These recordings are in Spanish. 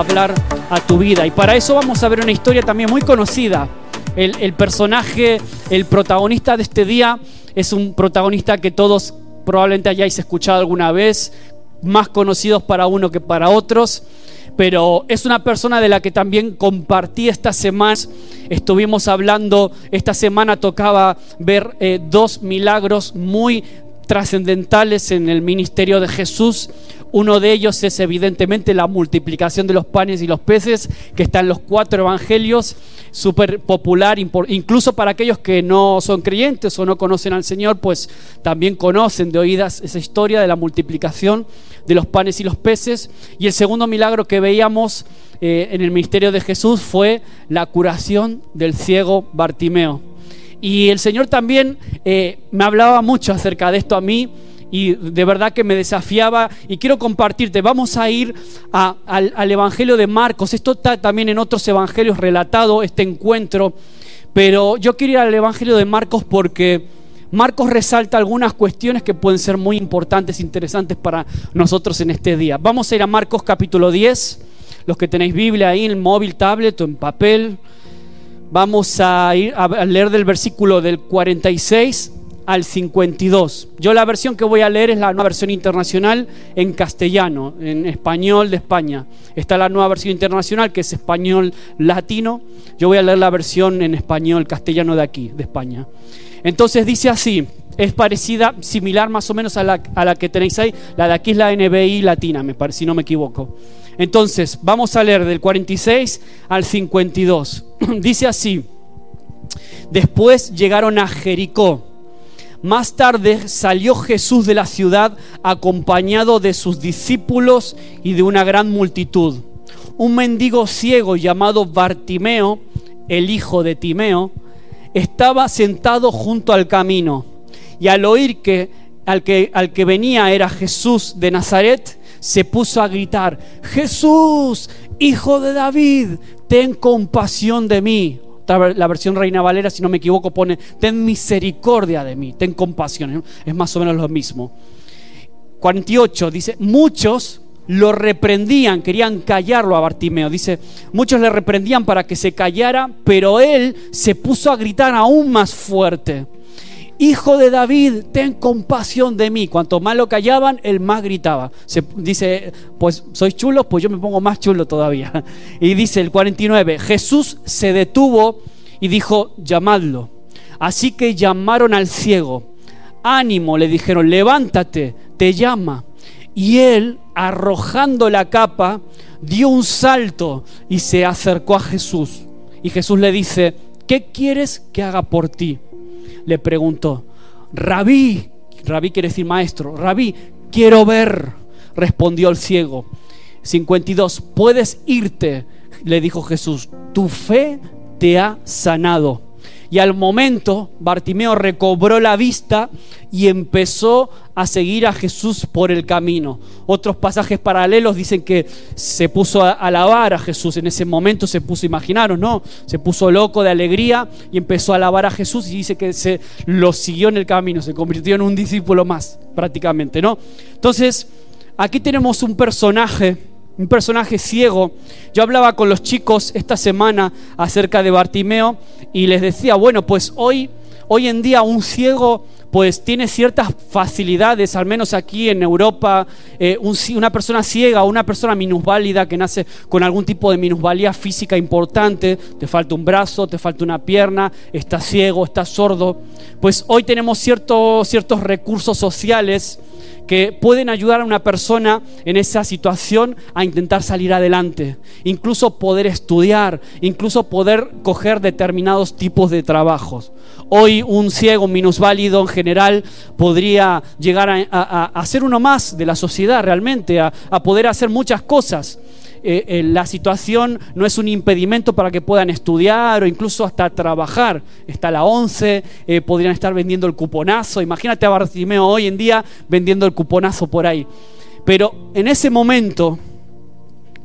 hablar a tu vida. Y para eso vamos a ver una historia también muy conocida. El, el personaje, el protagonista de este día es un protagonista que todos probablemente hayáis escuchado alguna vez, más conocidos para uno que para otros pero es una persona de la que también compartí esta semana. Estuvimos hablando, esta semana tocaba ver eh, dos milagros muy trascendentales en el ministerio de Jesús. Uno de ellos es evidentemente la multiplicación de los panes y los peces, que está en los cuatro evangelios, súper popular, incluso para aquellos que no son creyentes o no conocen al Señor, pues también conocen de oídas esa historia de la multiplicación de los panes y los peces. Y el segundo milagro que veíamos eh, en el ministerio de Jesús fue la curación del ciego Bartimeo. Y el Señor también eh, me hablaba mucho acerca de esto a mí y de verdad que me desafiaba y quiero compartirte. Vamos a ir al, al, Evangelio de Marcos. Esto está también en otros evangelios relatado, este encuentro. Pero yo quiero ir al Evangelio de Marcos porque Marcos resalta algunas cuestiones que pueden ser muy importantes, interesantes para nosotros en este día. Vamos a ir a Marcos capítulo 10. Los que tenéis Biblia ahí en móvil, tablet o en papel. Vamos a ir a leer del versículo del 46 al 52. Yo la versión que voy a leer es la nueva versión internacional en castellano, en español de España. Está la nueva versión internacional que es español latino. Yo voy a leer la versión en español castellano de aquí, de España. Entonces dice así, es parecida, similar más o menos a la, a la que tenéis ahí. La de aquí es la NBI latina, me parece, si no me equivoco. Entonces, vamos a leer del 46 al 52. dice así, después llegaron a Jericó más tarde salió Jesús de la ciudad acompañado de sus discípulos y de una gran multitud. Un mendigo ciego llamado Bartimeo, el hijo de Timeo, estaba sentado junto al camino y al oír que al que, al que venía era Jesús de Nazaret, se puso a gritar, Jesús, hijo de David, ten compasión de mí la versión Reina Valera, si no me equivoco, pone, ten misericordia de mí, ten compasión. Es más o menos lo mismo. 48 dice, muchos lo reprendían, querían callarlo a Bartimeo. Dice, muchos le reprendían para que se callara, pero él se puso a gritar aún más fuerte. Hijo de David, ten compasión de mí. Cuanto más lo callaban, él más gritaba. Se dice, pues sois chulos, pues yo me pongo más chulo todavía. Y dice el 49, Jesús se detuvo y dijo, llamadlo. Así que llamaron al ciego. Ánimo, le dijeron, levántate, te llama. Y él, arrojando la capa, dio un salto y se acercó a Jesús. Y Jesús le dice, ¿qué quieres que haga por ti? Le preguntó, Rabí, Rabí quiere decir maestro, Rabí, quiero ver, respondió el ciego. 52, puedes irte, le dijo Jesús, tu fe te ha sanado. Y al momento Bartimeo recobró la vista y empezó a seguir a Jesús por el camino. Otros pasajes paralelos dicen que se puso a alabar a Jesús. En ese momento se puso, imaginaros, ¿no? Se puso loco de alegría y empezó a alabar a Jesús y dice que se lo siguió en el camino, se convirtió en un discípulo más, prácticamente, ¿no? Entonces, aquí tenemos un personaje un personaje ciego. Yo hablaba con los chicos esta semana acerca de Bartimeo y les decía, bueno, pues hoy, hoy en día un ciego pues tiene ciertas facilidades, al menos aquí en Europa, eh, una persona ciega o una persona minusválida que nace con algún tipo de minusvalía física importante, te falta un brazo, te falta una pierna, estás ciego, estás sordo, pues hoy tenemos ciertos, ciertos recursos sociales que pueden ayudar a una persona en esa situación a intentar salir adelante, incluso poder estudiar, incluso poder coger determinados tipos de trabajos. Hoy un ciego minusválido en general podría llegar a, ser uno más de la sociedad realmente, a poder hacer muchas cosas. Eh, eh, la situación no es un impedimento para que puedan estudiar o incluso hasta trabajar. Está la 11, eh, podrían estar vendiendo el cuponazo. Imagínate a Bartimeo hoy en día vendiendo el cuponazo por ahí. Pero en ese momento,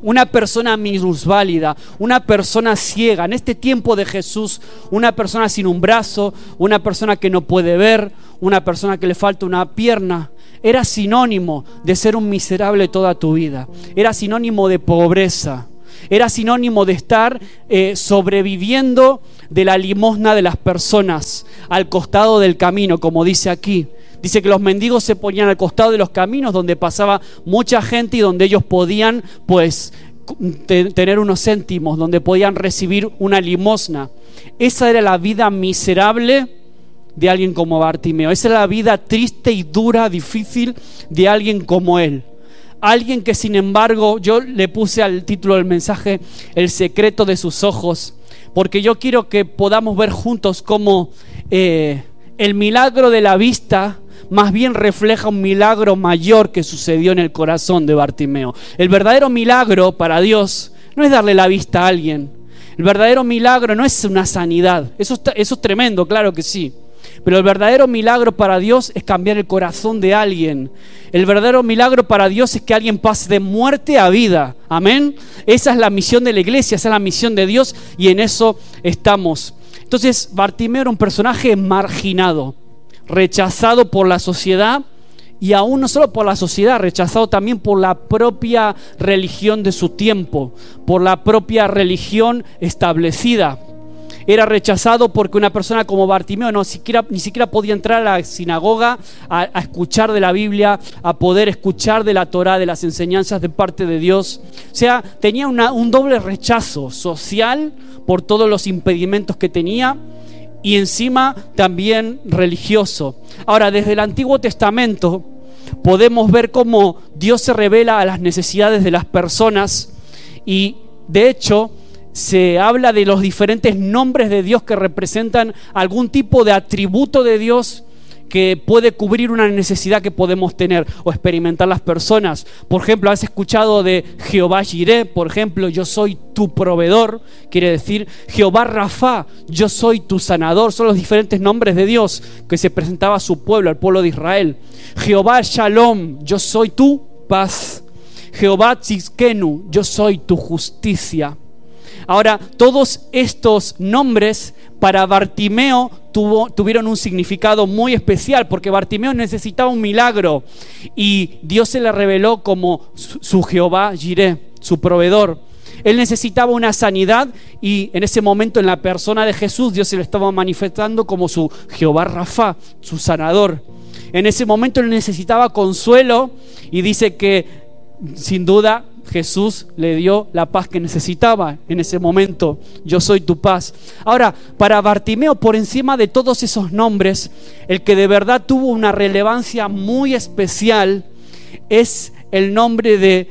una persona minusválida, una persona ciega, en este tiempo de Jesús, una persona sin un brazo, una persona que no puede ver, una persona que le falta una pierna, era sinónimo de ser un miserable toda tu vida, era sinónimo de pobreza. Era sinónimo de estar eh, sobreviviendo de la limosna de las personas al costado del camino, como dice aquí. Dice que los mendigos se ponían al costado de los caminos donde pasaba mucha gente y donde ellos podían, pues, tener unos céntimos, donde podían recibir una limosna. Esa era la vida miserable de alguien como Bartimeo. Esa era la vida triste y dura, difícil de alguien como él. Alguien que sin embargo yo le puse al título del mensaje El secreto de sus ojos, porque yo quiero que podamos ver juntos cómo eh, el milagro de la vista más bien refleja un milagro mayor que sucedió en el corazón de Bartimeo. El verdadero milagro para Dios no es darle la vista a alguien. El verdadero milagro no es una sanidad. Eso, eso es tremendo, claro que sí. Pero el verdadero milagro para Dios es cambiar el corazón de alguien. El verdadero milagro para Dios es que alguien pase de muerte a vida. Amén. Esa es la misión de la iglesia, esa es la misión de Dios y en eso estamos. Entonces, Bartimeo era un personaje marginado rechazado por la sociedad y aún no solo por la sociedad, rechazado también por la propia religión de su tiempo, por la propia religión establecida. Era rechazado porque una persona como Bartimeo no ni siquiera podía entrar a la sinagoga a, escuchar de la Biblia, a poder escuchar de la Torah, de las enseñanzas de parte de Dios. O sea, tenía un doble rechazo social por todos los impedimentos que tenía y encima también religioso. Ahora, desde el Antiguo Testamento podemos ver cómo Dios se revela a las necesidades de las personas y de hecho se habla de los diferentes nombres de Dios que representan algún tipo de atributo de Dios que puede cubrir una necesidad que podemos tener o experimentar las personas. Por ejemplo, has escuchado de Jehová Jireh, por ejemplo, yo soy tu proveedor, quiere decir Jehová Rafa, yo soy tu sanador. Son los diferentes nombres de Dios que se presentaba a su pueblo, al pueblo de Israel. Jehová Shalom, yo soy tu paz. Jehová Tzizkenu, yo soy tu justicia. Ahora, todos estos nombres para Bartimeo tuvieron un significado muy especial porque Bartimeo necesitaba un milagro y Dios se le reveló como su, Jehová Jireh, su proveedor. Él necesitaba una sanidad y en ese momento en la persona de Jesús Dios se le estaba manifestando como su Jehová Rafa, su sanador. En ese momento él necesitaba consuelo y dice que sin duda Jesús le dio la paz que necesitaba en ese momento. Yo soy tu paz. Ahora, para Bartimeo, por encima de todos esos nombres, el que de verdad tuvo una relevancia muy especial es el nombre de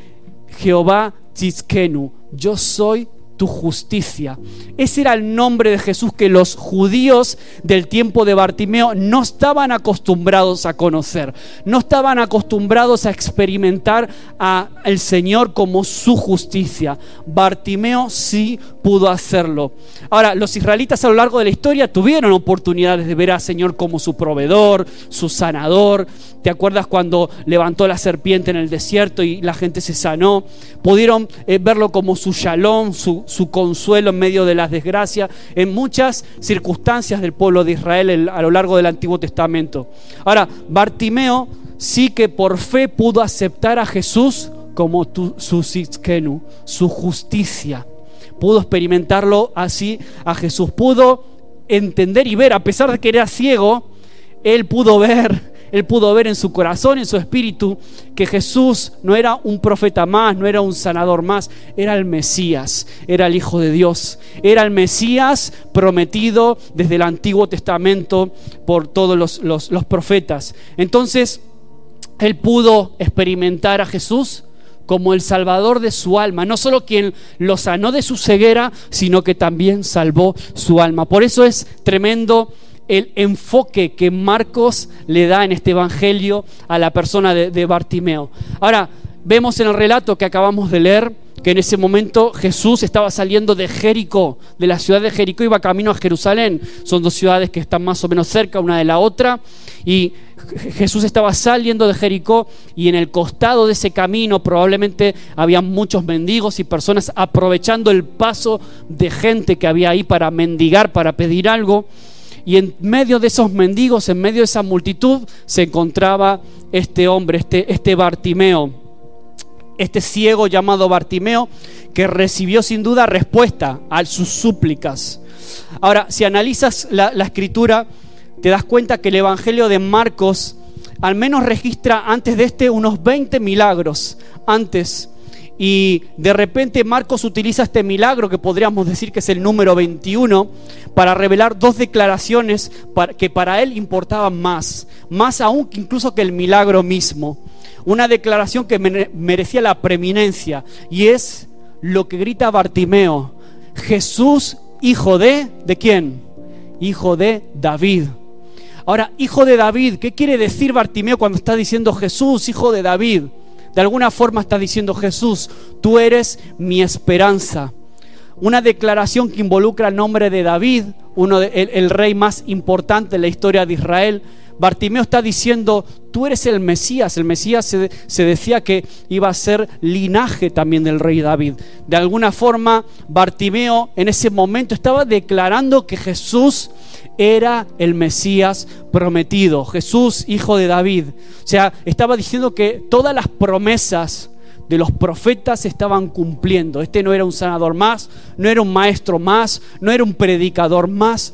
Jehová Tzizkenu. Yo soy justicia. Ese era el nombre de Jesús que los judíos del tiempo de Bartimeo no estaban acostumbrados a conocer, no estaban acostumbrados a experimentar al Señor como su justicia. Bartimeo sí pudo hacerlo. Ahora, los israelitas a lo largo de la historia tuvieron oportunidades de ver al Señor como su proveedor, su sanador. ¿Te acuerdas cuando levantó la serpiente en el desierto y la gente se sanó? Pudieron eh, verlo como su shalom, su, su, consuelo en medio de las desgracias, en muchas circunstancias del pueblo de Israel a lo largo del Antiguo Testamento. Ahora, Bartimeo sí que por fe pudo aceptar a Jesús como su sitkenu, su justicia pudo experimentarlo así a Jesús. Pudo entender y ver, a pesar de que era ciego, él pudo ver, él pudo ver en su corazón, en su espíritu, que Jesús no era un profeta más, no era un sanador más, era el Mesías, era el Hijo de Dios, era el Mesías prometido desde el Antiguo Testamento por todos los, los profetas. Entonces, él pudo experimentar a Jesús como el salvador de su alma, no solo quien lo sanó de su ceguera, sino que también salvó su alma. Por eso es tremendo el enfoque que Marcos le da en este Evangelio a la persona de, Bartimeo. Ahora, vemos en el relato que acabamos de leer que en ese momento Jesús estaba saliendo de Jericó, de la ciudad de Jericó, iba camino a Jerusalén. Son dos ciudades que están más o menos cerca una de la otra. Y Jesús estaba saliendo de Jericó y en el costado de ese camino probablemente había muchos mendigos y personas aprovechando el paso de gente que había ahí para mendigar, para pedir algo. Y en medio de esos mendigos, en medio de esa multitud, se encontraba este hombre, este, este Bartimeo. este ciego llamado Bartimeo, que recibió sin duda respuesta a sus súplicas. Ahora, si analizas la, escritura, te das cuenta que el Evangelio de Marcos al menos registra antes de este unos 20 milagros antes. Y de repente Marcos utiliza este milagro, que podríamos decir que es el número 21, para revelar dos declaraciones que para él importaban más, más aún incluso que el milagro mismo una declaración que merecía la preeminencia y es lo que grita Bartimeo, Jesús, hijo de, ¿de quién? Hijo de David. Ahora, hijo de David, ¿qué quiere decir Bartimeo cuando está diciendo Jesús, hijo de David? De alguna forma está diciendo Jesús, tú eres mi esperanza. Una declaración que involucra el nombre de David, uno el rey más importante de la historia de Israel, Bartimeo está diciendo, tú eres el Mesías. El Mesías se, decía que iba a ser linaje también del rey David. De alguna forma, Bartimeo en ese momento estaba declarando que Jesús era el Mesías prometido, Jesús, hijo de David. O sea, estaba diciendo que todas las promesas de los profetas estaban cumpliendo. Este no era un sanador más, no era un maestro más, no era un predicador más,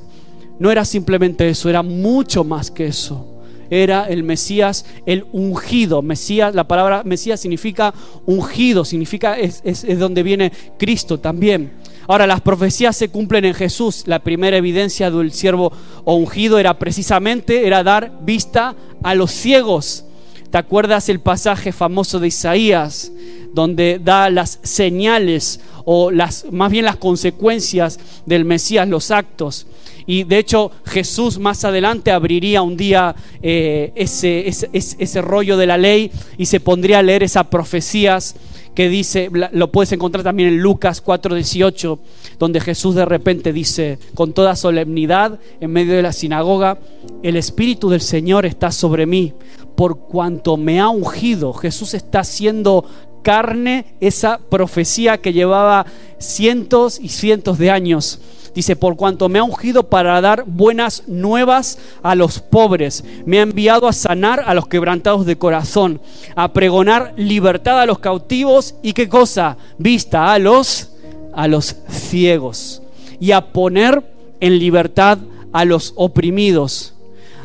no era simplemente eso, era mucho más que eso. Era el Mesías, el ungido. Mesías, la palabra Mesías significa ungido, significa es, es, donde viene Cristo también. Ahora, las profecías se cumplen en Jesús. La primera evidencia del siervo ungido era precisamente era dar vista a los ciegos. ¿Te acuerdas el pasaje famoso de Isaías donde da las señales o las más bien las consecuencias del Mesías, los actos? Y de hecho Jesús más adelante abriría un día eh, ese, ese, rollo de la ley y se pondría a leer esas profecías que dice, lo puedes encontrar también en Lucas 4:18, donde Jesús de repente dice con toda solemnidad en medio de la sinagoga, el Espíritu del Señor está sobre mí, por cuanto me ha ungido. Jesús está haciendo carne esa profecía que llevaba cientos y cientos de años Dice, por cuanto me ha ungido para dar buenas nuevas a los pobres, me ha enviado a sanar a los quebrantados de corazón, a pregonar libertad a los cautivos y qué cosa, vista a los a los ciegos y a poner en libertad a los oprimidos.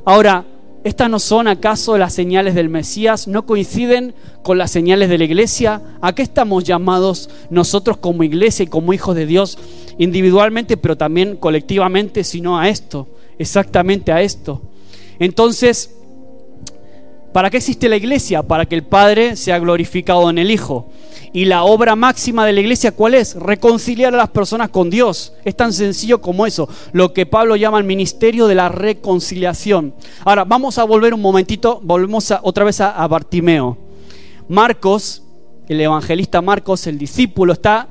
Ahora, ¿Estas no son acaso las señales del Mesías? ¿No coinciden con las señales de la iglesia? ¿A qué estamos llamados nosotros como iglesia y como hijos de Dios individualmente, pero también colectivamente, sino a esto? Exactamente a esto. Entonces, ¿para qué existe la iglesia? Para que el Padre sea glorificado en el Hijo. Y la obra máxima de la iglesia, ¿cuál es? Reconciliar a las personas con Dios. Es tan sencillo como eso, lo que Pablo llama el ministerio de la reconciliación. Ahora, vamos a volver un momentito, volvemos otra vez a, Bartimeo. Marcos, el evangelista Marcos, el discípulo, está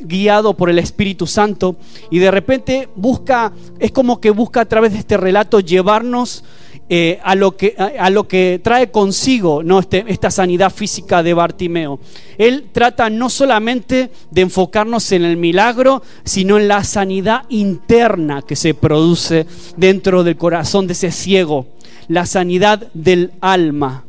guiado por el Espíritu Santo y de repente busca, es como que busca a través de este relato llevarnos eh, a, lo que, a, lo que trae consigo ¿no? Este, esta sanidad física de Bartimeo. Él trata no solamente de enfocarnos en el milagro, sino en la sanidad interna que se produce dentro del corazón de ese ciego, la sanidad del alma.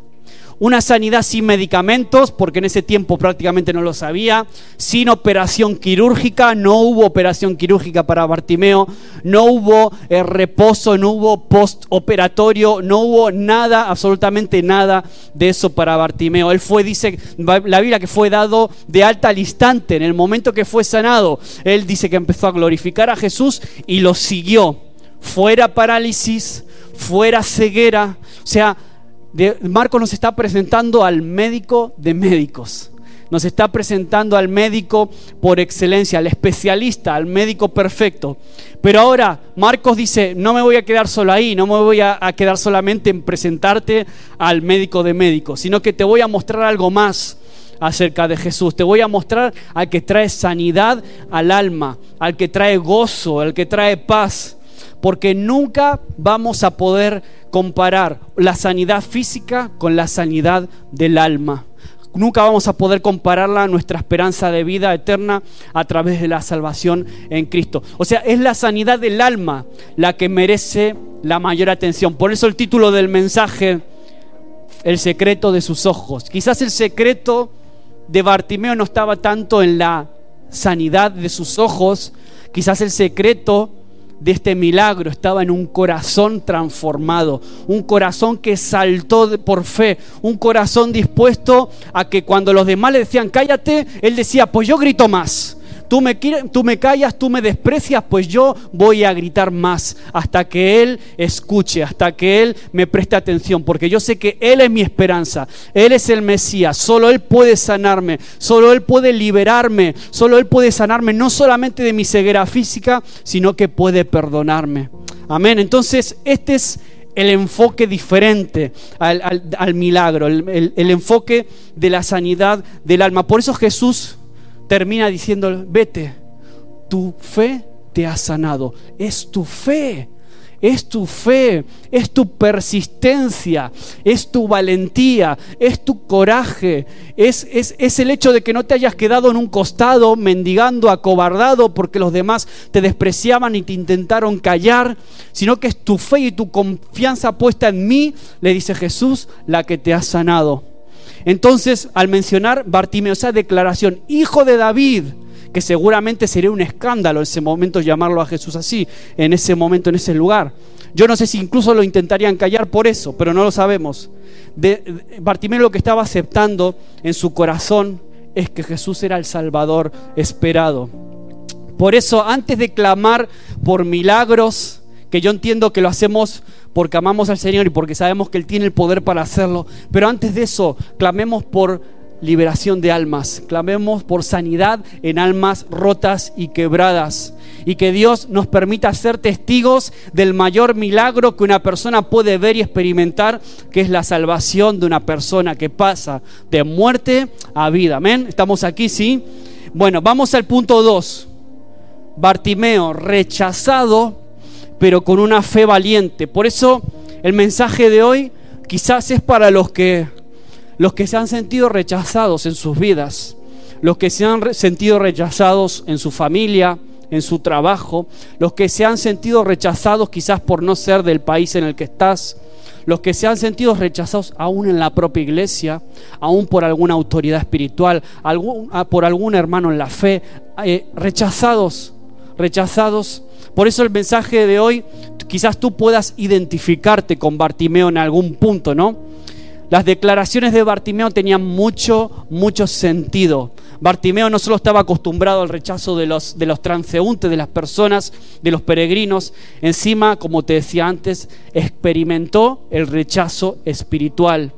Una sanidad sin medicamentos, porque en ese tiempo prácticamente no lo sabía, sin operación quirúrgica, no hubo operación quirúrgica para Bartimeo, no hubo eh, reposo, no hubo postoperatorio, no hubo nada, absolutamente nada de eso para Bartimeo. Él fue, dice la Biblia, que fue dado de alta al instante, en el momento que fue sanado. Él dice que empezó a glorificar a Jesús y lo siguió. Fuera parálisis, fuera ceguera, o sea, Marco nos está presentando al médico de médicos. Nos está presentando al médico por excelencia, al especialista, al médico perfecto. Pero ahora Marcos dice, no me voy a quedar solo ahí, no me voy a, quedar solamente en presentarte al médico de médicos, sino que te voy a mostrar algo más acerca de Jesús. Te voy a mostrar al que trae sanidad al alma, al que trae gozo, al que trae paz porque nunca vamos a poder comparar la sanidad física con la sanidad del alma. Nunca vamos a poder compararla a nuestra esperanza de vida eterna a través de la salvación en Cristo. O sea, es la sanidad del alma la que merece la mayor atención. Por eso el título del mensaje, El secreto de sus ojos. Quizás el secreto de Bartimeo no estaba tanto en la sanidad de sus ojos, quizás el secreto de este milagro estaba en un corazón transformado, un corazón que saltó por fe, un corazón dispuesto a que cuando los demás le decían cállate, él decía pues yo grito más. Tú me, tú me callas, tú me desprecias, pues yo voy a gritar más hasta que Él escuche, hasta que Él me preste atención, porque yo sé que Él es mi esperanza, Él es el Mesías, solo Él puede sanarme, solo Él puede liberarme, solo Él puede sanarme no solamente de mi ceguera física, sino que puede perdonarme. Amén. Entonces, este es el enfoque diferente al, milagro, el, el enfoque de la sanidad del alma. Por eso Jesús termina diciendo, vete, tu fe te ha sanado. Es tu fe, es tu fe, es tu persistencia, es tu valentía, es tu coraje, es, es, es, el hecho de que no te hayas quedado en un costado mendigando, acobardado porque los demás te despreciaban y te intentaron callar, sino que es tu fe y tu confianza puesta en mí, le dice Jesús, la que te ha sanado. Entonces, al mencionar Bartimeo, esa declaración, hijo de David, que seguramente sería un escándalo en ese momento llamarlo a Jesús así, en ese momento, en ese lugar. Yo no sé si incluso lo intentarían callar por eso, pero no lo sabemos. De, Bartimeo lo que estaba aceptando en su corazón es que Jesús era el Salvador esperado. Por eso, antes de clamar por milagros, que yo entiendo que lo hacemos porque amamos al Señor y porque sabemos que Él tiene el poder para hacerlo. Pero antes de eso, clamemos por liberación de almas, clamemos por sanidad en almas rotas y quebradas. Y que Dios nos permita ser testigos del mayor milagro que una persona puede ver y experimentar, que es la salvación de una persona que pasa de muerte a vida. Amén. ¿Estamos aquí? Sí. Bueno, vamos al punto 2. Bartimeo, rechazado pero con una fe valiente. Por eso el mensaje de hoy quizás es para los que los que se han sentido rechazados en sus vidas, los que se han sentido rechazados en su familia, en su trabajo, los que se han sentido rechazados quizás por no ser del país en el que estás, los que se han sentido rechazados aún en la propia iglesia, aún por alguna autoridad espiritual, ah, por algún hermano en la fe, eh, rechazados, rechazados por eso el mensaje de hoy, quizás tú puedas identificarte con Bartimeo en algún punto, ¿no? Las declaraciones de Bartimeo tenían mucho, mucho sentido. Bartimeo no solo estaba acostumbrado al rechazo de los, de los transeúntes, de las personas, de los peregrinos, encima, como te decía antes, experimentó el rechazo espiritual.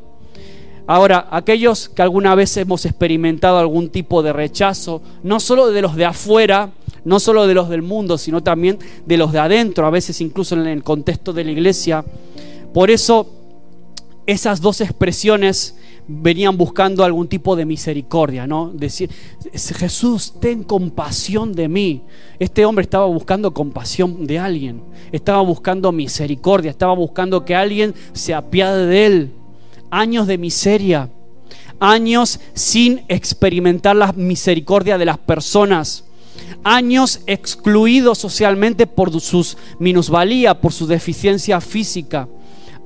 Ahora, aquellos que alguna vez hemos experimentado algún tipo de rechazo, no solo de los de afuera, no solo de los del mundo, sino también de los de adentro, a veces incluso en el contexto de la iglesia. Por eso esas dos expresiones venían buscando algún tipo de misericordia, ¿no? Decir, Jesús, ten compasión de mí. Este hombre estaba buscando compasión de alguien, estaba buscando misericordia, estaba buscando que alguien se apiade de él. Años de miseria, años sin experimentar la misericordia de las personas años excluido socialmente por sus minusvalía, por su deficiencia física,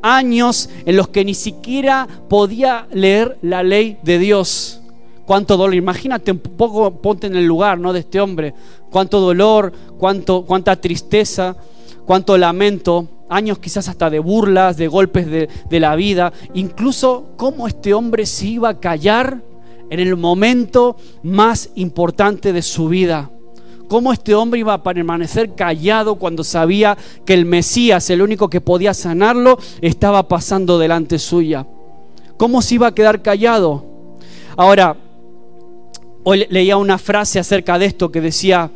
años en los que ni siquiera podía leer la ley de Dios. Cuánto dolor, imagínate un poco, ponte en el lugar ¿no? de este hombre, cuánto dolor, cuánto, cuánta tristeza, cuánto lamento, años quizás hasta de burlas, de golpes de, de la vida, incluso cómo este hombre se iba a callar en el momento más importante de su vida cómo este hombre iba a permanecer callado cuando sabía que el Mesías, el único que podía sanarlo, estaba pasando delante suya. ¿Cómo se iba a quedar callado? Ahora, hoy leía una frase acerca de esto que decía,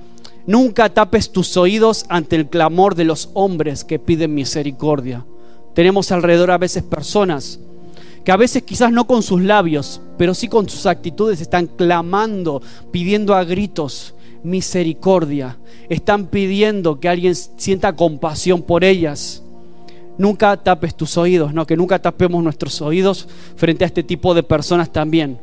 nunca tapes tus oídos ante el clamor de los hombres que piden misericordia. Tenemos alrededor a veces personas que a veces quizás no con sus labios, pero sí con sus actitudes están clamando, pidiendo a gritos misericordia. Están pidiendo que alguien sienta compasión por ellas. Nunca tapes tus oídos, no, que nunca tapemos nuestros oídos frente a este tipo de personas también.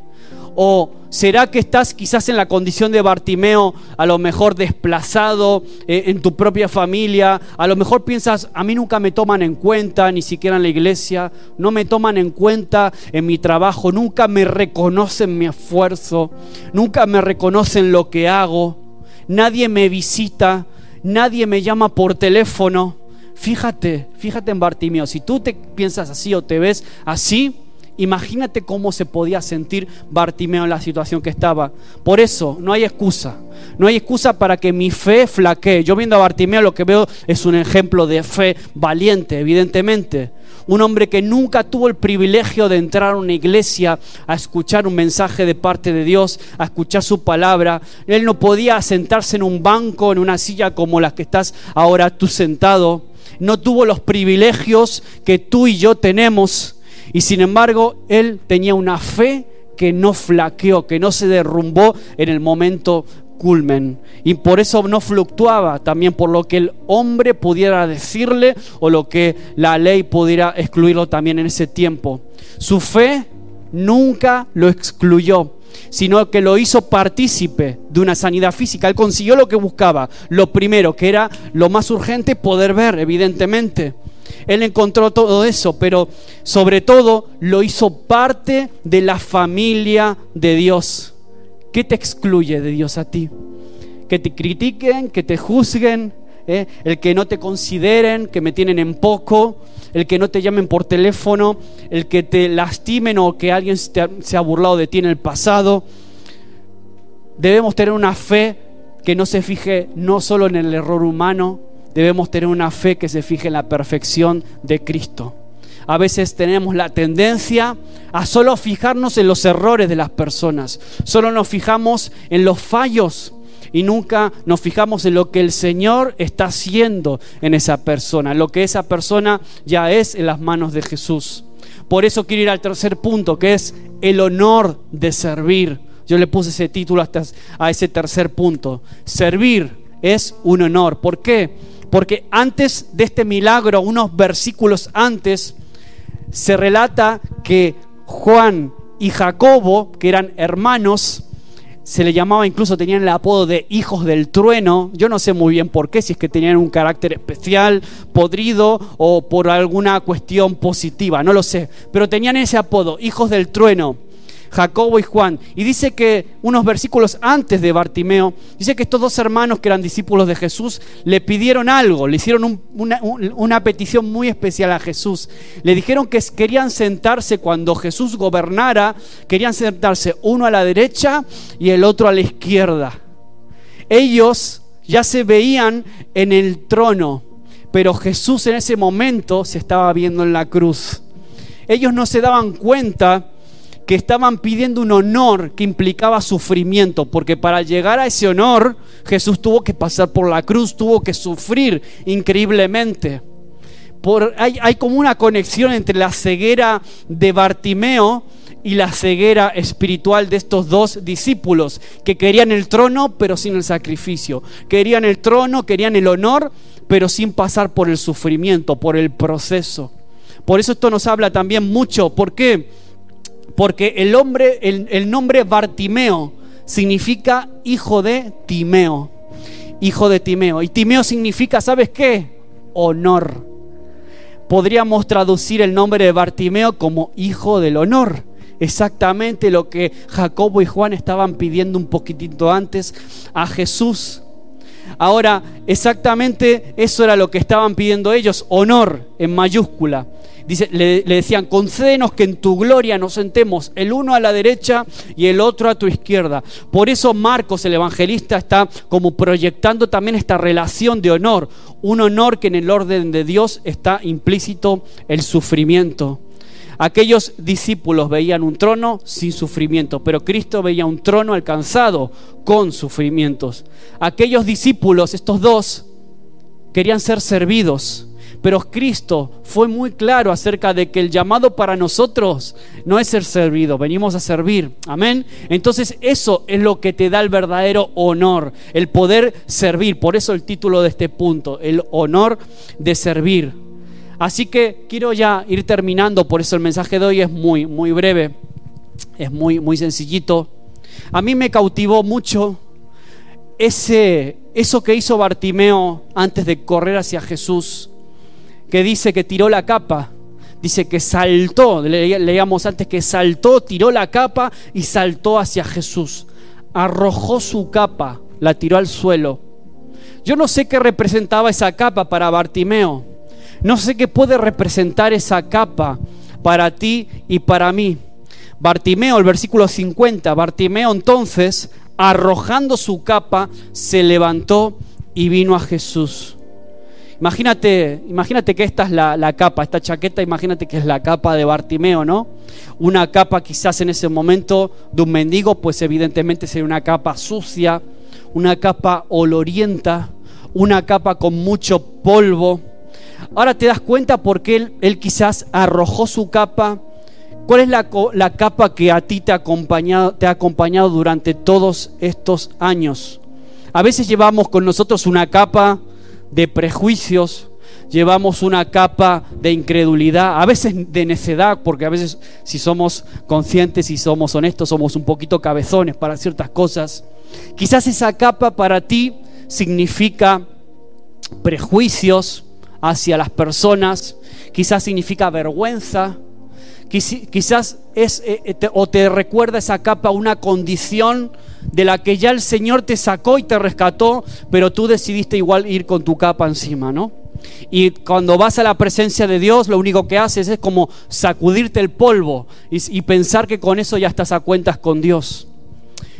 ¿O será que estás quizás en la condición de Bartimeo, a lo mejor desplazado eh, en tu propia familia? A lo mejor piensas, a mí nunca me toman en cuenta, ni siquiera en la iglesia, no me toman en cuenta en mi trabajo, nunca me reconocen mi esfuerzo, nunca me reconocen lo que hago, nadie me visita, nadie me llama por teléfono. Fíjate, fíjate en Bartimeo, si tú te piensas así o te ves así, Imagínate cómo se podía sentir Bartimeo en la situación que estaba. Por eso, no hay excusa. No hay excusa para que mi fe flaquee. Yo viendo a Bartimeo lo que veo es un ejemplo de fe valiente, evidentemente. Un hombre que nunca tuvo el privilegio de entrar a una iglesia a escuchar un mensaje de parte de Dios, a escuchar su palabra. Él no podía sentarse en un banco, en una silla como la que estás ahora tú sentado. No tuvo los privilegios que tú y yo tenemos y sin embargo, él tenía una fe que no flaqueó, que no se derrumbó en el momento culmen. Y por eso no fluctuaba también por lo que el hombre pudiera decirle o lo que la ley pudiera excluirlo también en ese tiempo. Su fe nunca lo excluyó, sino que lo hizo partícipe de una sanidad física. Él consiguió lo que buscaba. Lo primero, que era lo más urgente, poder ver, evidentemente. Él encontró todo eso, pero sobre todo lo hizo parte de la familia de Dios. ¿Qué te excluye de Dios a ti? Que te critiquen, que te juzguen, ¿eh? el que no te consideren, que me tienen en poco, el que no te llamen por teléfono, el que te lastimen o que alguien se ha burlado de ti en el pasado. Debemos tener una fe que no se fije no solo en el error humano, debemos tener una fe que se fije en la perfección de Cristo. A veces tenemos la tendencia a solo fijarnos en los errores de las personas, solo nos fijamos en los fallos y nunca nos fijamos en lo que el Señor está haciendo en esa persona, lo que esa persona ya es en las manos de Jesús. Por eso quiero ir al tercer punto, que es el honor de servir. Yo le puse ese título a ese tercer punto. Servir es un honor. ¿Por qué? Porque antes de este milagro, unos versículos antes, se relata que Juan y Jacobo, que eran hermanos, se le llamaba incluso, tenían el apodo de hijos del trueno. Yo no sé muy bien por qué, si es que tenían un carácter especial, podrido o por alguna cuestión positiva, no lo sé. Pero tenían ese apodo, hijos del trueno. Jacobo y Juan. Y dice que unos versículos antes de Bartimeo, dice que estos dos hermanos que eran discípulos de Jesús le pidieron algo, le hicieron una, una petición muy especial a Jesús. Le dijeron que querían sentarse cuando Jesús gobernara, querían sentarse uno a la derecha y el otro a la izquierda. Ellos ya se veían en el trono, pero Jesús en ese momento se estaba viendo en la cruz. Ellos no se daban cuenta que estaban pidiendo un honor que implicaba sufrimiento, porque para llegar a ese honor Jesús tuvo que pasar por la cruz, tuvo que sufrir increíblemente. Por, hay, hay como una conexión entre la ceguera de Bartimeo y la ceguera espiritual de estos dos discípulos, que querían el trono pero sin el sacrificio, querían el trono, querían el honor, pero sin pasar por el sufrimiento, por el proceso. Por eso esto nos habla también mucho. ¿Por qué? Porque el, hombre, el, nombre Bartimeo significa hijo de Timeo. Hijo de Timeo. Y Timeo significa, ¿sabes qué? Honor. Podríamos traducir el nombre de Bartimeo como hijo del honor. Exactamente lo que Jacobo y Juan estaban pidiendo un poquitito antes a Jesús. Ahora, exactamente eso era lo que estaban pidiendo ellos, honor en mayúscula. Dice, le, decían, concédenos que en tu gloria nos sentemos el uno a la derecha y el otro a tu izquierda. Por eso Marcos, el evangelista, está como proyectando también esta relación de honor. Un honor que en el orden de Dios está implícito el sufrimiento. Aquellos discípulos veían un trono sin sufrimiento, pero Cristo veía un trono alcanzado con sufrimientos. Aquellos discípulos, estos dos, querían ser servidos pero Cristo fue muy claro acerca de que el llamado para nosotros no es ser servido, venimos a servir. Amén. Entonces eso es lo que te da el verdadero honor, el poder servir. Por eso el título de este punto, el honor de servir. Así que quiero ya ir terminando, por eso el mensaje de hoy es muy, muy breve. es muy, muy sencillito. A mí me cautivó mucho ese, eso que hizo Bartimeo antes de correr hacia Jesús, que dice que tiró la capa, dice que saltó, leíamos antes que saltó, tiró la capa y saltó hacia Jesús, arrojó su capa, la tiró al suelo. Yo no sé qué representaba esa capa para Bartimeo, no sé qué puede representar esa capa para ti y para mí. Bartimeo, el versículo 50, Bartimeo entonces, arrojando su capa, se levantó y vino a Jesús. Imagínate, imagínate que esta es la, la, capa, esta chaqueta, imagínate que es la capa de Bartimeo, ¿no? Una capa quizás en ese momento de un mendigo, pues evidentemente sería una capa sucia, una capa olorienta, una capa con mucho polvo. Ahora te das cuenta por qué él, quizás arrojó su capa ¿Cuál es la, capa que a ti te ha acompañado durante todos estos años? A veces llevamos con nosotros una capa de prejuicios, llevamos una capa de incredulidad, a veces de necedad, porque a veces si somos conscientes y somos honestos, somos un poquito cabezones para ciertas cosas. Quizás esa capa para ti significa prejuicios hacia las personas, quizás significa vergüenza, Quizás es eh, eh, o te recuerda esa capa una condición de la que ya el Señor te sacó y te rescató, pero tú decidiste igual ir con tu capa encima, ¿no? Y cuando vas a la presencia de Dios, lo único que haces es como sacudirte el polvo y, pensar que con eso ya estás a cuentas con Dios.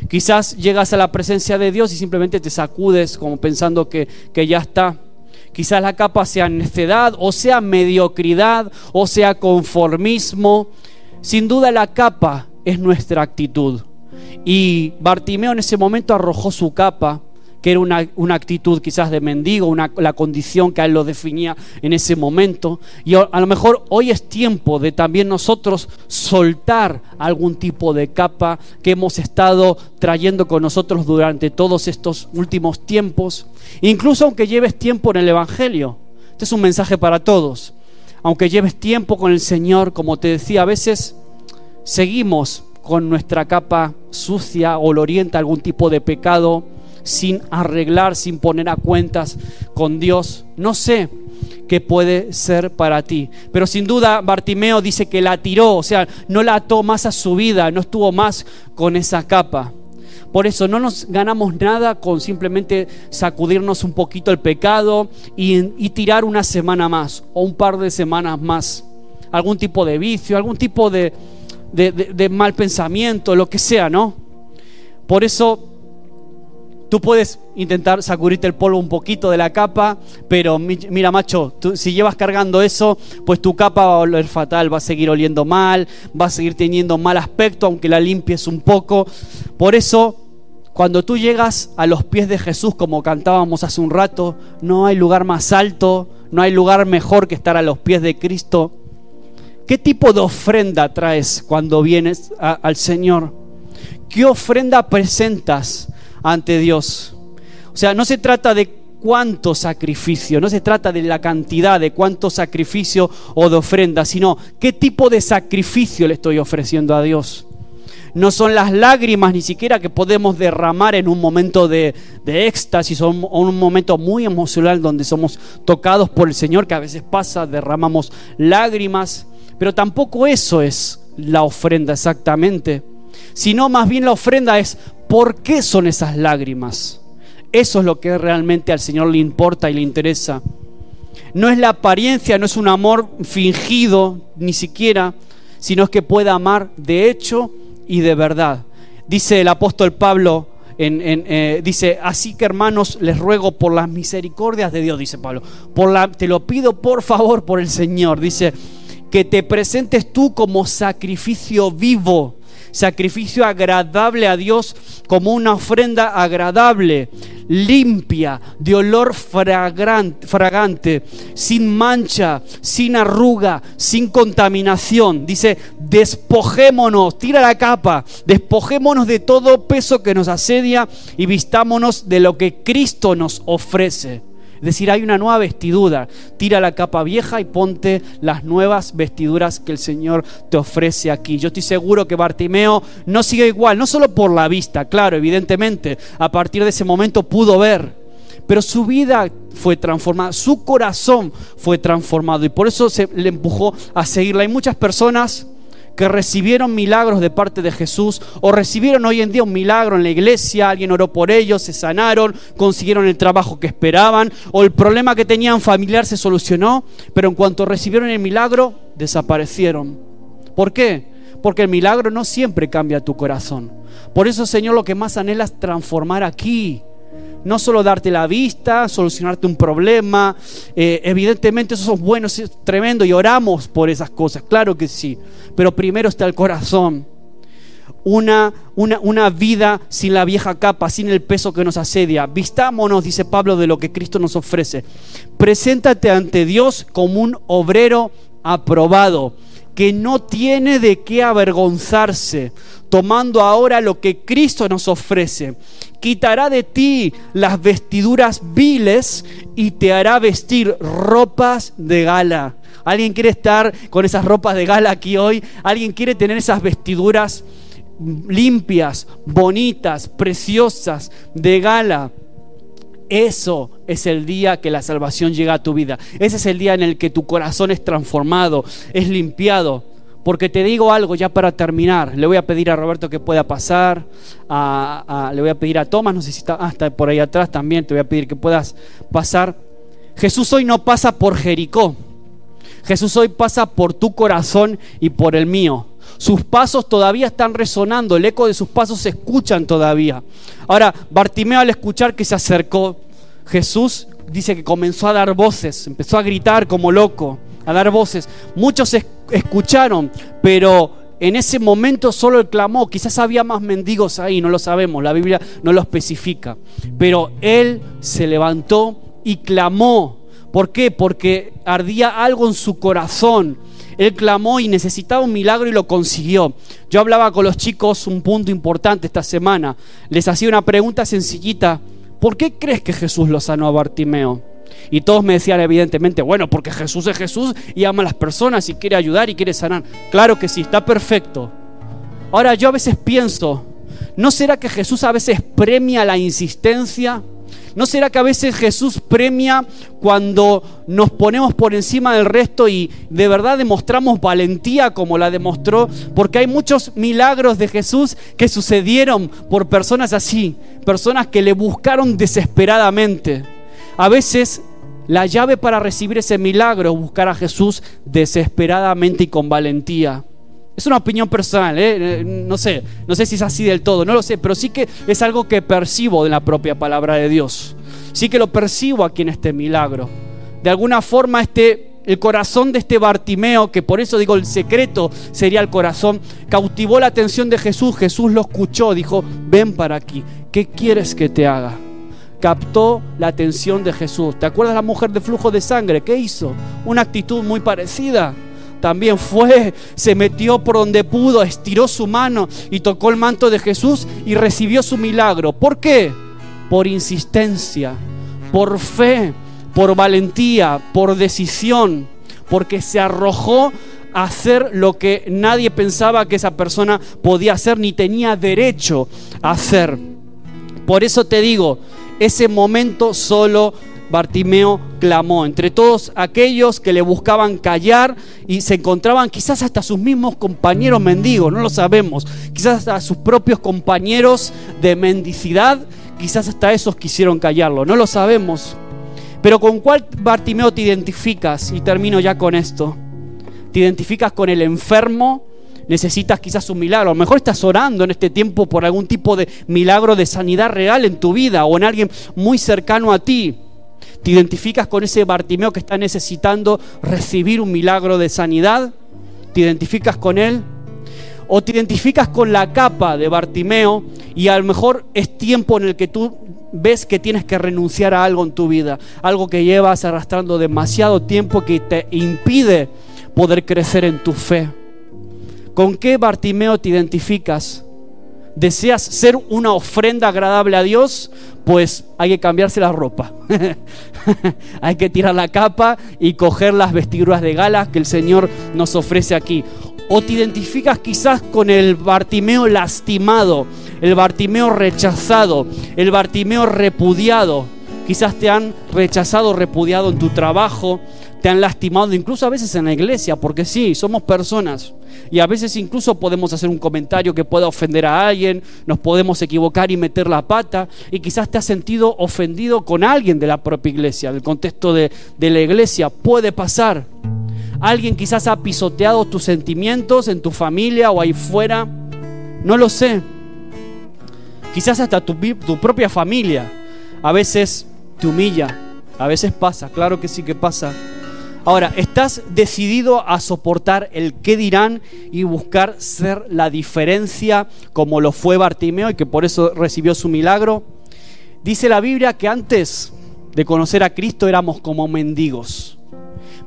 Quizás llegas a la presencia de Dios y simplemente te sacudes como pensando que, que ya está. Quizás la capa sea necedad o sea mediocridad o sea conformismo. Sin duda la capa es nuestra actitud. Y Bartimeo en ese momento arrojó su capa era una, actitud quizás de mendigo, una, la condición que a él lo definía en ese momento. Y a, lo mejor hoy es tiempo de también nosotros soltar algún tipo de capa que hemos estado trayendo con nosotros durante todos estos últimos tiempos. Incluso aunque lleves tiempo en el Evangelio. Este es un mensaje para todos. Aunque lleves tiempo con el Señor, como te decía, a veces seguimos con nuestra capa sucia, o orienta algún tipo de pecado sin arreglar, sin poner a cuentas con Dios. No sé qué puede ser para ti. Pero sin duda Bartimeo dice que la tiró, o sea, no la ató más a su vida, no estuvo más con esa capa. Por eso no nos ganamos nada con simplemente sacudirnos un poquito el pecado y, tirar una semana más o un par de semanas más. Algún tipo de vicio, algún tipo de, mal pensamiento, lo que sea, ¿no? Por eso Tú puedes intentar sacudirte el polvo un poquito de la capa, pero mira, macho, si llevas cargando eso, pues tu capa va a oler fatal, va a seguir oliendo mal, va a seguir teniendo mal aspecto, aunque la limpies un poco. Por eso, cuando tú llegas a los pies de Jesús, como cantábamos hace un rato, no hay lugar más alto, no hay lugar mejor que estar a los pies de Cristo. ¿Qué tipo de ofrenda traes cuando vienes al Señor? ¿Qué ofrenda presentas? Ante Dios. O sea, no se trata de cuánto sacrificio, no se trata de la cantidad de cuánto sacrificio o de ofrenda, sino qué tipo de sacrificio le estoy ofreciendo a Dios. No son las lágrimas ni siquiera que podemos derramar en un momento de, de éxtasis o un momento muy emocional donde somos tocados por el Señor, que a veces pasa, derramamos lágrimas, pero tampoco eso es la ofrenda exactamente, sino más bien la ofrenda es ¿Por qué son esas lágrimas? Eso es lo que realmente al Señor le importa y le interesa. No es la apariencia, no es un amor fingido, ni siquiera, sino es que pueda amar de hecho y de verdad. Dice el apóstol Pablo, eh, dice, así que hermanos, les ruego por las misericordias de Dios, dice Pablo, por la, te lo pido por favor por el Señor, dice, que te presentes tú como sacrificio vivo sacrificio agradable a Dios como una ofrenda agradable, limpia, de olor fragante, sin mancha, sin arruga, sin contaminación. Dice, despojémonos, tira la capa, despojémonos de todo peso que nos asedia y vistámonos de lo que Cristo nos ofrece. Es decir, hay una nueva vestidura. Tira la capa vieja y ponte las nuevas vestiduras que el Señor te ofrece aquí. Yo estoy seguro que Bartimeo no sigue igual, no solo por la vista, claro, evidentemente, a partir de ese momento pudo ver, pero su vida fue transformada, su corazón fue transformado y por eso se le empujó a seguirla. Hay muchas personas que recibieron milagros de parte de Jesús o recibieron hoy en día un milagro en la iglesia, alguien oró por ellos, se sanaron, consiguieron el trabajo que esperaban o el problema que tenían familiar se solucionó, pero en cuanto recibieron el milagro, desaparecieron. ¿Por qué? Porque el milagro no siempre cambia tu corazón. Por eso, Señor, lo que más anhelas transformar aquí no solo darte la vista, solucionarte un problema. Eh, evidentemente eso es bueno, es tremendo y oramos por esas cosas, claro que sí. Pero primero está el corazón. Una, una, una, vida sin la vieja capa, sin el peso que nos asedia. Vistámonos, dice Pablo, de lo que Cristo nos ofrece. Preséntate ante Dios como un obrero aprobado que no tiene de qué avergonzarse, tomando ahora lo que Cristo nos ofrece. Quitará de ti las vestiduras viles y te hará vestir ropas de gala. ¿Alguien quiere estar con esas ropas de gala aquí hoy? ¿Alguien quiere tener esas vestiduras limpias, bonitas, preciosas, de gala? Eso es el día que la salvación llega a tu vida. Ese es el día en el que tu corazón es transformado, es limpiado. Porque te digo algo ya para terminar. Le voy a pedir a Roberto que pueda pasar. le voy a pedir a Tomás, no sé si está, ah, está por ahí atrás también. Te voy a pedir que puedas pasar. Jesús hoy no pasa por Jericó. Jesús hoy pasa por tu corazón y por el mío. Sus pasos todavía están resonando, el eco de sus pasos se escuchan todavía. Ahora, Bartimeo al escuchar que se acercó, Jesús dice que comenzó a dar voces, empezó a gritar como loco, a dar voces. Muchos escucharon, pero en ese momento solo él clamó. Quizás había más mendigos ahí, no lo sabemos, la Biblia no lo especifica. Pero él se levantó y clamó. ¿Por qué? Porque ardía algo en su corazón él clamó y necesitaba un milagro y lo consiguió. Yo hablaba con los chicos un punto importante esta semana. Les hacía una pregunta sencillita. ¿Por qué crees que Jesús lo sanó a Bartimeo? Y todos me decían evidentemente, bueno, porque Jesús es Jesús y ama a las personas y quiere ayudar y quiere sanar. Claro que sí, está perfecto. Ahora yo a veces pienso, ¿no será que Jesús a veces premia la insistencia? ¿No será que a veces Jesús premia cuando nos ponemos por encima del resto y de verdad demostramos valentía como la demostró? Porque hay muchos milagros de Jesús que sucedieron por personas así, personas que le buscaron desesperadamente. A veces la llave para recibir ese milagro es buscar a Jesús desesperadamente y con valentía. Es una opinión personal, ¿eh? Eh, no sé, no sé si es así del todo, no lo sé, pero sí que es algo que percibo de la propia palabra de Dios. Sí que lo percibo aquí en este milagro. De alguna forma este el corazón de este Bartimeo, que por eso digo el secreto sería el corazón, cautivó la atención de Jesús. Jesús lo escuchó, dijo, ven para aquí, ¿qué quieres que te haga? Captó la atención de Jesús. ¿Te acuerdas la mujer de flujo de sangre? ¿Qué hizo? Una actitud muy parecida también fue, se metió por donde pudo, estiró su mano y tocó el manto de Jesús y recibió su milagro. ¿Por qué? Por insistencia, por fe, por valentía, por decisión, porque se arrojó a hacer lo que nadie pensaba que esa persona podía hacer ni tenía derecho a hacer. Por eso te digo, ese momento solo Bartimeo clamó. Entre todos aquellos que le buscaban callar y se encontraban quizás hasta sus mismos compañeros mendigos, no lo sabemos, quizás hasta sus propios compañeros de mendicidad, quizás hasta esos quisieron callarlo, no lo sabemos. Pero ¿con cuál Bartimeo te identificas? Y termino ya con esto. ¿Te identificas con el enfermo? Necesitas quizás un milagro. A lo mejor estás orando en este tiempo por algún tipo de milagro de sanidad real en tu vida o en alguien muy cercano a ti. ¿Te identificas con ese Bartimeo que está necesitando recibir un milagro de sanidad? ¿Te identificas con él? ¿O te identificas con la capa de Bartimeo y a lo mejor es tiempo en el que tú ves que tienes que renunciar a algo en tu vida? Algo que llevas arrastrando demasiado tiempo que te impide poder crecer en tu fe. ¿Con qué Bartimeo te identificas? deseas ser una ofrenda agradable a Dios, pues hay que cambiarse la ropa. hay que tirar la capa y coger las vestiduras de gala que el Señor nos ofrece aquí. O te identificas quizás con el Bartimeo lastimado, el Bartimeo rechazado, el Bartimeo repudiado. Quizás te han rechazado, repudiado en tu trabajo, te han lastimado, incluso a veces en la iglesia, porque sí, somos personas. Y a veces incluso podemos hacer un comentario que pueda ofender a alguien, nos podemos equivocar y meter la pata, y quizás te has sentido ofendido con alguien de la propia iglesia, del contexto de, la iglesia. Puede pasar. Alguien quizás ha pisoteado tus sentimientos en tu familia o ahí fuera. No lo sé. Quizás hasta tu propia familia. A veces te humilla. A veces pasa, claro que sí que pasa. Ahora, ¿estás decidido a soportar el qué dirán y buscar ser la diferencia como lo fue Bartimeo y que por eso recibió su milagro? Dice la Biblia que antes de conocer a Cristo éramos como mendigos,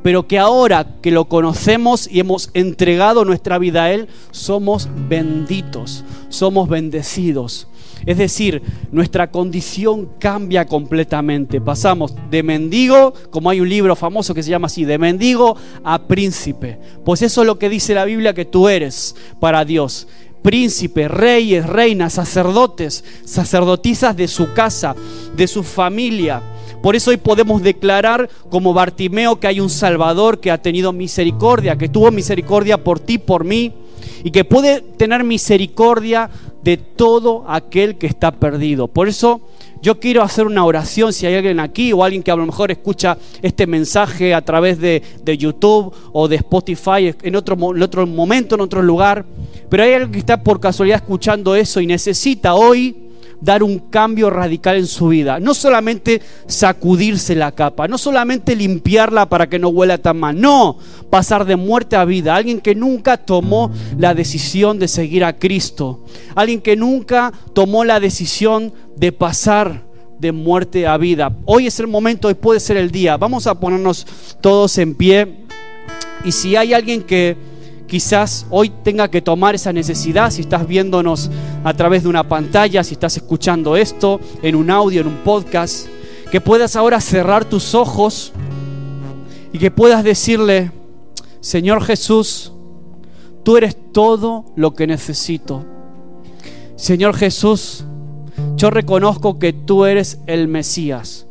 pero que ahora que lo conocemos y hemos entregado nuestra vida a Él, somos benditos, somos bendecidos. Es decir, nuestra condición cambia completamente. Pasamos de mendigo, como hay un libro famoso que se llama así, de mendigo a príncipe. Pues eso es lo que dice la Biblia que tú eres para Dios. Príncipe, reyes, reinas, sacerdotes, sacerdotisas de su casa, de su familia. Por eso hoy podemos declarar como Bartimeo que hay un Salvador que ha tenido misericordia, que tuvo misericordia por ti, por mí, y que puede tener misericordia de todo aquel que está perdido. Por eso yo quiero hacer una oración si hay alguien aquí o alguien que a lo mejor escucha este mensaje a través de, YouTube o de Spotify en otro, en otro momento, en otro lugar. Pero hay alguien que está por casualidad escuchando eso y necesita hoy dar un cambio radical en su vida. No solamente sacudirse la capa, no solamente limpiarla para que no huela tan mal, no, pasar de muerte a vida. Alguien que nunca tomó la decisión de seguir a Cristo. Alguien que nunca tomó la decisión de pasar de muerte a vida. Hoy es el momento, hoy puede ser el día. Vamos a ponernos todos en pie. Y si hay alguien que quizás hoy tenga que tomar esa necesidad, si estás viéndonos a través de una pantalla, si estás escuchando esto en un audio, en un podcast, que puedas ahora cerrar tus ojos y que puedas decirle, Señor Jesús, tú eres todo lo que necesito. Señor Jesús, yo reconozco que tú eres el Mesías,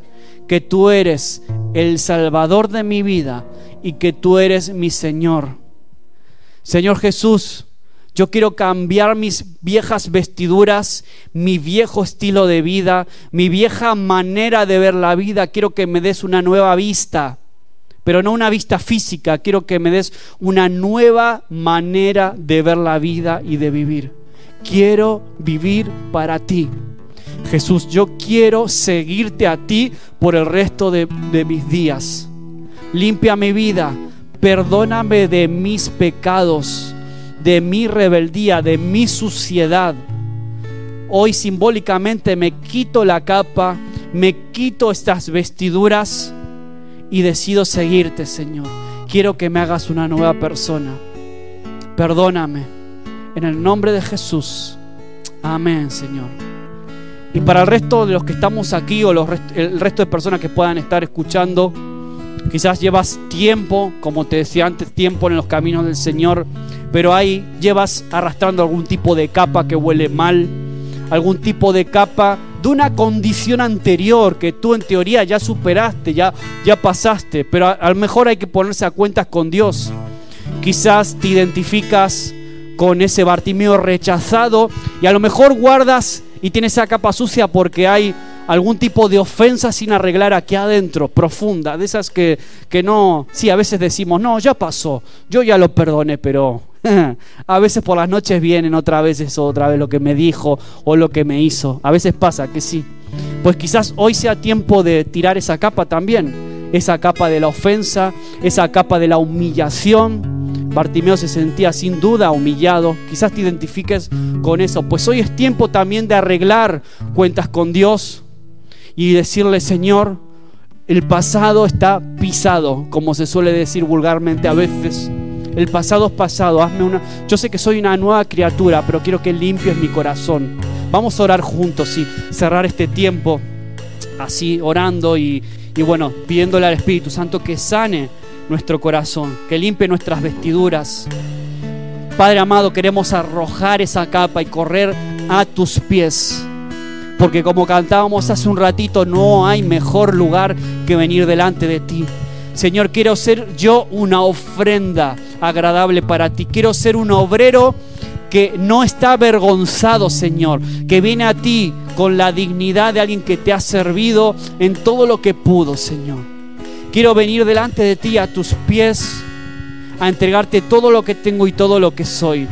que tú eres el Salvador de mi vida y que tú eres mi Señor. Señor Jesús, yo quiero cambiar mis viejas vestiduras, mi viejo estilo de vida, mi vieja manera de ver la vida. Quiero que me des una nueva vista, pero no una vista física. Quiero que me des una nueva manera de ver la vida y de vivir. Quiero vivir para ti. Jesús, yo quiero seguirte a ti por el resto de, de mis días. Limpia mi vida, Perdóname de mis pecados, de mi rebeldía, de mi suciedad. Hoy simbólicamente me quito la capa, me quito estas vestiduras y decido seguirte, Señor. Quiero que me hagas una nueva persona. Perdóname. En el nombre de Jesús. Amén, Señor. Y para el resto de los que estamos aquí o el resto de personas que puedan estar escuchando, Quizás llevas tiempo, como te decía antes, tiempo en los caminos del Señor, pero ahí llevas arrastrando algún tipo de capa que huele mal, algún tipo de capa de una condición anterior que tú en teoría ya superaste, ya, ya pasaste, pero a, a lo mejor hay que ponerse a cuentas con Dios. Quizás te identificas con ese Bartimeo rechazado y a lo mejor guardas y tienes esa capa sucia porque hay algún tipo de ofensa sin arreglar aquí adentro, profunda, de esas que, que no, sí, a veces decimos, no, ya pasó, yo ya lo perdoné, pero a veces por las noches vienen otra vez eso, otra vez lo que me dijo o lo que me hizo, a veces pasa que sí. Pues quizás hoy sea tiempo de tirar esa capa también, esa capa de la ofensa, esa capa de la humillación. Bartimeo se sentía sin duda humillado. Quizás te identifiques con eso. Pues hoy es tiempo también de arreglar cuentas con Dios y decirle, Señor, el pasado está pisado, como se suele decir vulgarmente a veces. El pasado es pasado. Hazme una. Yo sé que soy una nueva criatura, pero quiero que limpies mi corazón. Vamos a orar juntos y cerrar este tiempo así orando y, y bueno, pidiéndole al Espíritu Santo que sane nuestro corazón, que limpie nuestras vestiduras. Padre amado, queremos arrojar esa capa y correr a tus pies. Porque como cantábamos hace un ratito, no hay mejor lugar que venir delante de ti. Señor, quiero ser yo una ofrenda agradable para ti. Quiero ser un obrero que no está avergonzado, Señor, que viene a ti con la dignidad de alguien que te ha servido en todo lo que pudo, Señor. Quiero venir delante de ti a tus pies a entregarte todo lo que tengo y todo lo que soy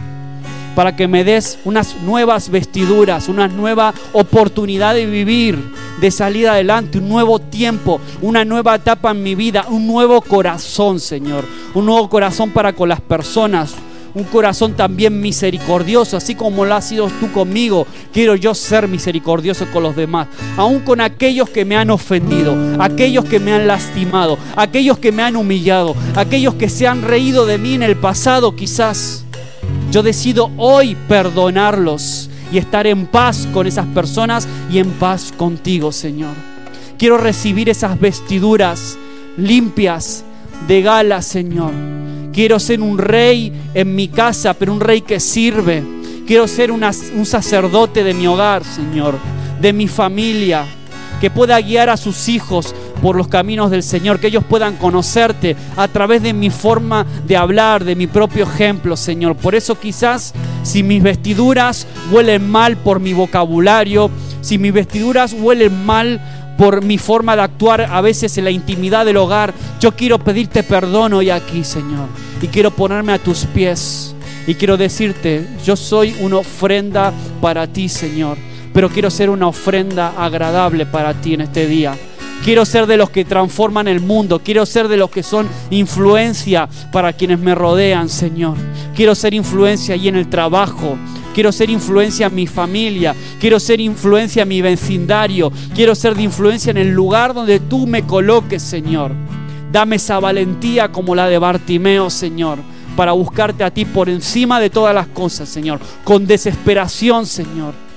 para que me des unas nuevas vestiduras, una nueva oportunidad de vivir, de salir adelante, un nuevo tiempo, una nueva etapa en mi vida, un nuevo corazón, Señor, un nuevo corazón para con las personas, un corazón también misericordioso, así como lo has sido tú conmigo. Quiero yo ser misericordioso con los demás, aún con aquellos que me han ofendido, aquellos que me han lastimado, aquellos que me han humillado, aquellos que se han reído de mí en el pasado quizás. Yo decido hoy perdonarlos y estar en paz con esas personas y en paz contigo, Señor. Quiero recibir esas vestiduras limpias de gala, Señor. Quiero ser un rey en mi casa, pero un rey que sirve. Quiero ser un sacerdote de mi hogar, Señor, de mi familia, que pueda guiar a sus hijos por los caminos del Señor, que ellos puedan conocerte a través de mi forma de hablar, de mi propio ejemplo, Señor. Por eso quizás si mis vestiduras huelen mal por mi vocabulario, si mis vestiduras huelen mal por mi forma de actuar a veces en la intimidad del hogar, yo quiero pedirte perdón hoy aquí, Señor. Y quiero ponerme a tus pies. Y quiero decirte, yo soy una ofrenda para ti, Señor. Pero quiero ser una ofrenda agradable para ti en este día. Quiero ser de los que transforman el mundo. Quiero ser de los que son influencia para quienes me rodean, Señor. Quiero ser influencia ahí en el trabajo. Quiero ser influencia en mi familia. Quiero ser influencia en mi vecindario. Quiero ser de influencia en el lugar donde tú me coloques, Señor. Dame esa valentía como la de Bartimeo, Señor, para buscarte a ti por encima de todas las cosas, Señor. Con desesperación, Señor.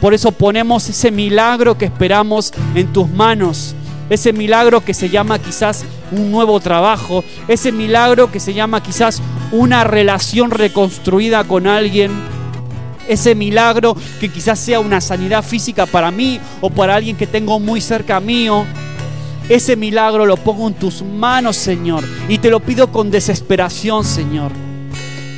Por eso ponemos ese milagro que esperamos en tus manos ese milagro que se llama quizás un nuevo trabajo, ese milagro que se llama quizás una relación reconstruida con alguien, ese milagro que quizás sea una sanidad física para mí o para alguien que tengo muy cerca mío. Ese milagro lo pongo en tus manos, Señor, y te lo pido con desesperación, Señor.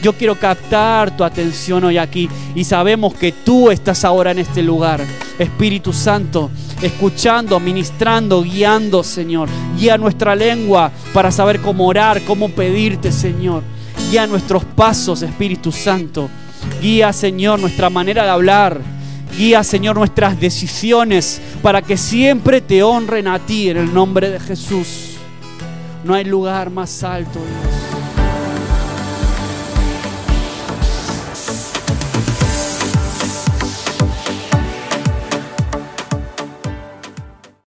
Yo quiero captar tu atención hoy aquí y sabemos que tú estás ahora en este lugar. Espíritu Santo, escuchando, ministrando, guiando, Señor. Guía nuestra lengua para saber cómo orar, cómo pedirte, Señor. Guía nuestros pasos, Espíritu Santo. Guía, Señor, nuestra manera de hablar. Guía, Señor, nuestras decisiones para que siempre te honren a ti en el nombre de Jesús. No hay lugar más alto, Dios.